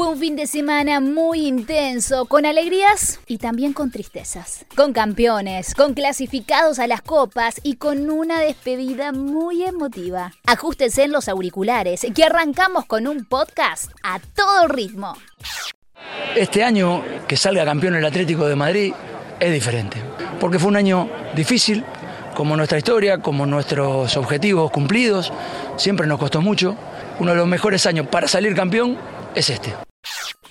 Fue un fin de semana muy intenso, con alegrías y también con tristezas. Con campeones, con clasificados a las copas y con una despedida muy emotiva. Ajustense en los auriculares, que arrancamos con un podcast a todo ritmo. Este año que salga campeón el Atlético de Madrid es diferente, porque fue un año difícil, como nuestra historia, como nuestros objetivos cumplidos, siempre nos costó mucho. Uno de los mejores años para salir campeón es este.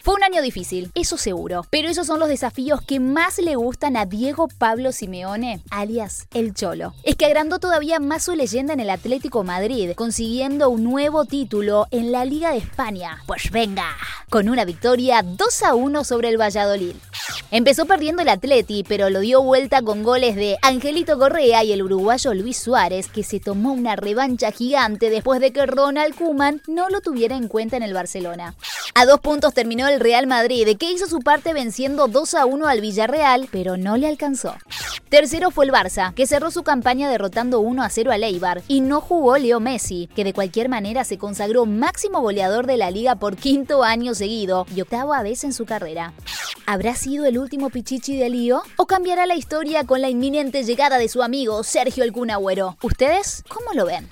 Fue un año difícil, eso seguro, pero esos son los desafíos que más le gustan a Diego Pablo Simeone, alias El Cholo. Es que agrandó todavía más su leyenda en el Atlético Madrid, consiguiendo un nuevo título en la Liga de España. Pues venga, con una victoria 2 a 1 sobre el Valladolid. Empezó perdiendo el Atleti, pero lo dio vuelta con goles de Angelito Correa y el uruguayo Luis Suárez, que se tomó una revancha gigante después de que Ronald Kuman no lo tuviera en cuenta en el Barcelona. A dos puntos terminó el Real Madrid, que hizo su parte venciendo 2 a 1 al Villarreal, pero no le alcanzó. Tercero fue el Barça, que cerró su campaña derrotando 1 a 0 al Eibar, y no jugó Leo Messi, que de cualquier manera se consagró máximo goleador de la liga por quinto año seguido y octava vez en su carrera. ¿Habrá sido el último pichichi de Lío? ¿O cambiará la historia con la inminente llegada de su amigo Sergio El Cunagüero? ¿Ustedes cómo lo ven?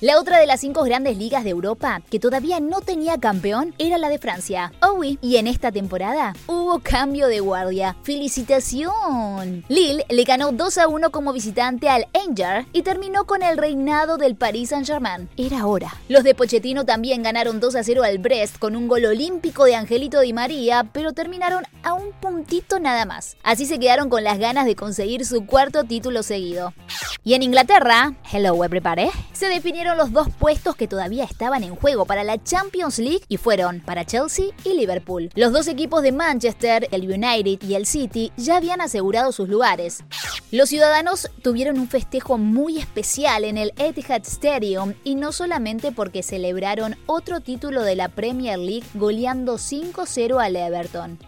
La otra de las cinco grandes ligas de Europa que todavía no tenía campeón era la de Francia. Oh, y en esta temporada hubo cambio de guardia. ¡Felicitación! Lille le ganó 2 a 1 como visitante al Angers y terminó con el reinado del Paris Saint-Germain. Era hora. Los de Pochettino también ganaron 2 a 0 al Brest con un gol olímpico de Angelito Di María, pero terminaron a un puntito nada más. Así se quedaron con las ganas de conseguir su cuarto título seguido. Y en Inglaterra, hello everybody, se definieron los dos puestos que todavía estaban en juego para la Champions League y fueron para Chelsea y Liverpool. Los dos equipos de Manchester, el United y el City, ya habían asegurado sus lugares. Los ciudadanos tuvieron un festejo muy especial en el Etihad Stadium y no solamente porque celebraron otro título de la Premier League goleando 5-0 al Everton.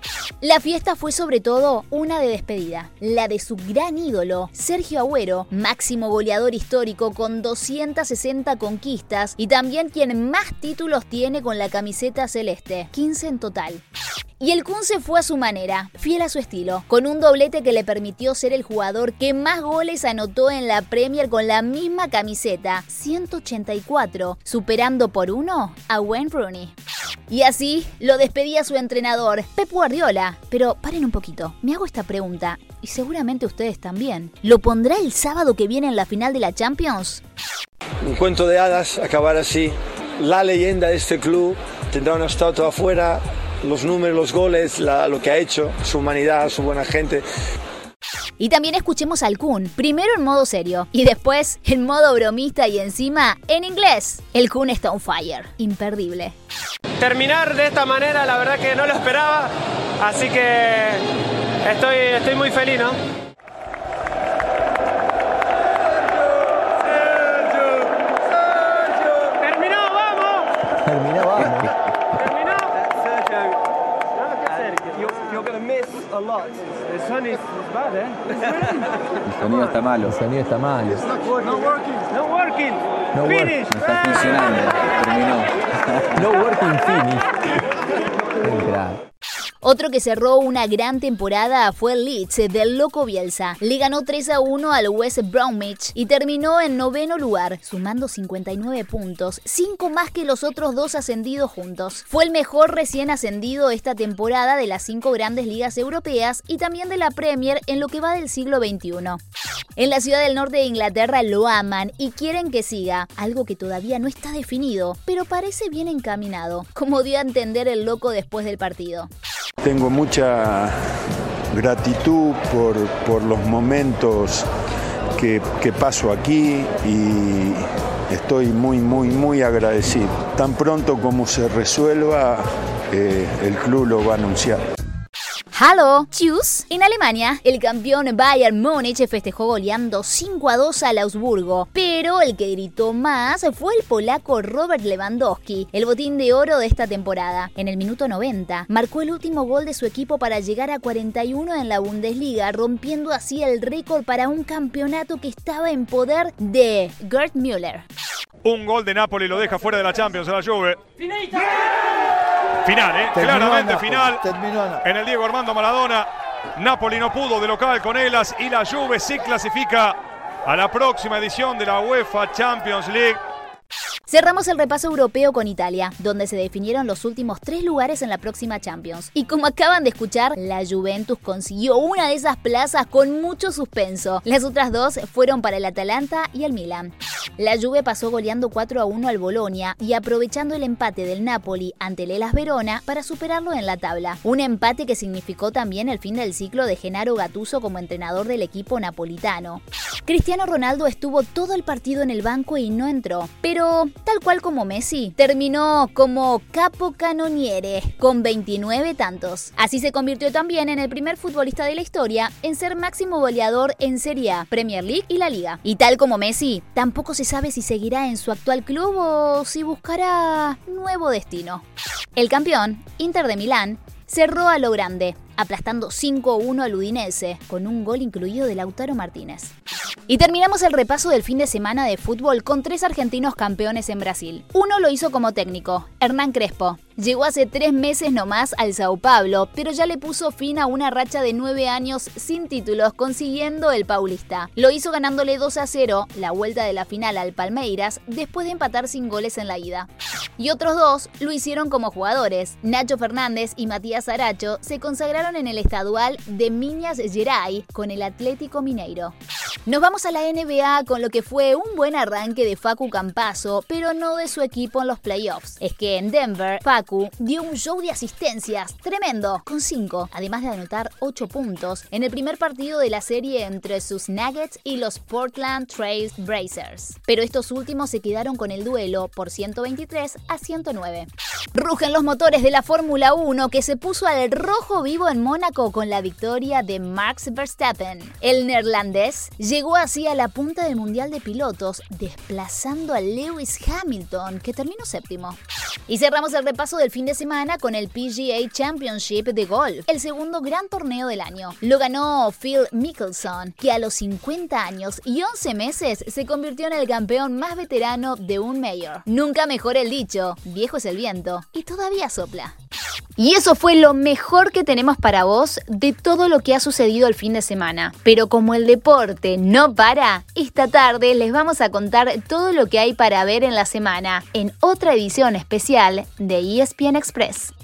La fiesta fue sobre todo una de despedida, la de su gran ídolo, Sergio Agüero, máximo goleador histórico con 260 conquistas y también quien más títulos tiene con la camiseta celeste, 15 en total. Y el Kun se fue a su manera, fiel a su estilo, con un doblete que le permitió ser el jugador que más goles anotó en la Premier con la misma camiseta, 184, superando por uno a Wayne Rooney. Y así lo despedía su entrenador, Pep Guardiola. Pero paren un poquito, me hago esta pregunta, y seguramente ustedes también. ¿Lo pondrá el sábado que viene en la final de la Champions? Un cuento de hadas, acabar así. La leyenda de este club tendrá una estatua afuera, los números, los goles, lo que ha hecho, su humanidad, su buena gente. Y también escuchemos al Kun, primero en modo serio y después en modo bromista y encima en inglés. El Kun está on fire, imperdible. Terminar de esta manera, la verdad que no lo esperaba, así que estoy, estoy muy feliz, ¿no? A lot. The sun is bad, eh? El sonido está malo. El sonido está mal. No working. No working. No work. Finish. No está funcionando. Terminó. No working finish. Crack. Otro que cerró una gran temporada fue el Leeds del Loco Bielsa. Le ganó 3 a 1 al West Bromwich y terminó en noveno lugar, sumando 59 puntos, 5 más que los otros dos ascendidos juntos. Fue el mejor recién ascendido esta temporada de las cinco grandes ligas europeas y también de la Premier en lo que va del siglo XXI. En la ciudad del norte de Inglaterra lo aman y quieren que siga, algo que todavía no está definido, pero parece bien encaminado, como dio a entender el loco después del partido. Tengo mucha gratitud por, por los momentos que, que paso aquí y estoy muy, muy, muy agradecido. Tan pronto como se resuelva, eh, el club lo va a anunciar. Hallo, tschüss. En Alemania, el campeón Bayern Múnich festejó goleando 5 a 2 al Augsburgo, pero el que gritó más fue el polaco Robert Lewandowski, el botín de oro de esta temporada. En el minuto 90, marcó el último gol de su equipo para llegar a 41 en la Bundesliga, rompiendo así el récord para un campeonato que estaba en poder de Gerd Müller. Un gol de Napoli lo deja fuera de la Champions a la Juve. Final, ¿eh? Terminó Claramente final. terminó. En el Diego Armando Maradona. Napoli no pudo de local con Elas y la Juve sí clasifica a la próxima edición de la UEFA Champions League. Cerramos el repaso europeo con Italia, donde se definieron los últimos tres lugares en la próxima Champions. Y como acaban de escuchar, la Juventus consiguió una de esas plazas con mucho suspenso. Las otras dos fueron para el Atalanta y el Milan. La Juve pasó goleando 4 a 1 al Bolonia y aprovechando el empate del Napoli ante el Elas Verona para superarlo en la tabla. Un empate que significó también el fin del ciclo de Genaro Gattuso como entrenador del equipo napolitano. Cristiano Ronaldo estuvo todo el partido en el banco y no entró, pero tal cual como Messi, terminó como capo canoniere con 29 tantos. Así se convirtió también en el primer futbolista de la historia en ser máximo goleador en Serie A, Premier League y la Liga. Y tal como Messi, tampoco se sabe si seguirá en su actual club o si buscará nuevo destino. El campeón, Inter de Milán, cerró a lo grande, aplastando 5-1 al Udinese, con un gol incluido de Lautaro Martínez. Y terminamos el repaso del fin de semana de fútbol con tres argentinos campeones en Brasil. Uno lo hizo como técnico, Hernán Crespo. Llegó hace tres meses nomás al Sao Paulo, pero ya le puso fin a una racha de nueve años sin títulos, consiguiendo el Paulista. Lo hizo ganándole 2 a 0 la vuelta de la final al Palmeiras, después de empatar sin goles en la ida. Y otros dos lo hicieron como jugadores. Nacho Fernández y Matías Aracho se consagraron en el estadual de Minas Gerais con el Atlético Mineiro. Nos vamos a la NBA con lo que fue un buen arranque de Facu Campazo, pero no de su equipo en los playoffs. Es que en Denver, Facu dio un show de asistencias tremendo, con 5, además de anotar 8 puntos en el primer partido de la serie entre sus Nuggets y los Portland Trail Blazers. Pero estos últimos se quedaron con el duelo por 123 a 109. Rugen los motores de la Fórmula 1 que se puso al rojo vivo en Mónaco con la victoria de Max Verstappen. El neerlandés llegó así a la punta del Mundial de Pilotos, desplazando a Lewis Hamilton, que terminó séptimo. Y cerramos el repaso del fin de semana con el PGA Championship de golf, el segundo gran torneo del año. Lo ganó Phil Mickelson, que a los 50 años y 11 meses se convirtió en el campeón más veterano de un mayor. Nunca mejor el dicho, viejo es el viento, y todavía sopla. Y eso fue lo mejor que tenemos para vos de todo lo que ha sucedido el fin de semana. Pero como el deporte no para, esta tarde les vamos a contar todo lo que hay para ver en la semana en otra edición especial de ESPN Express.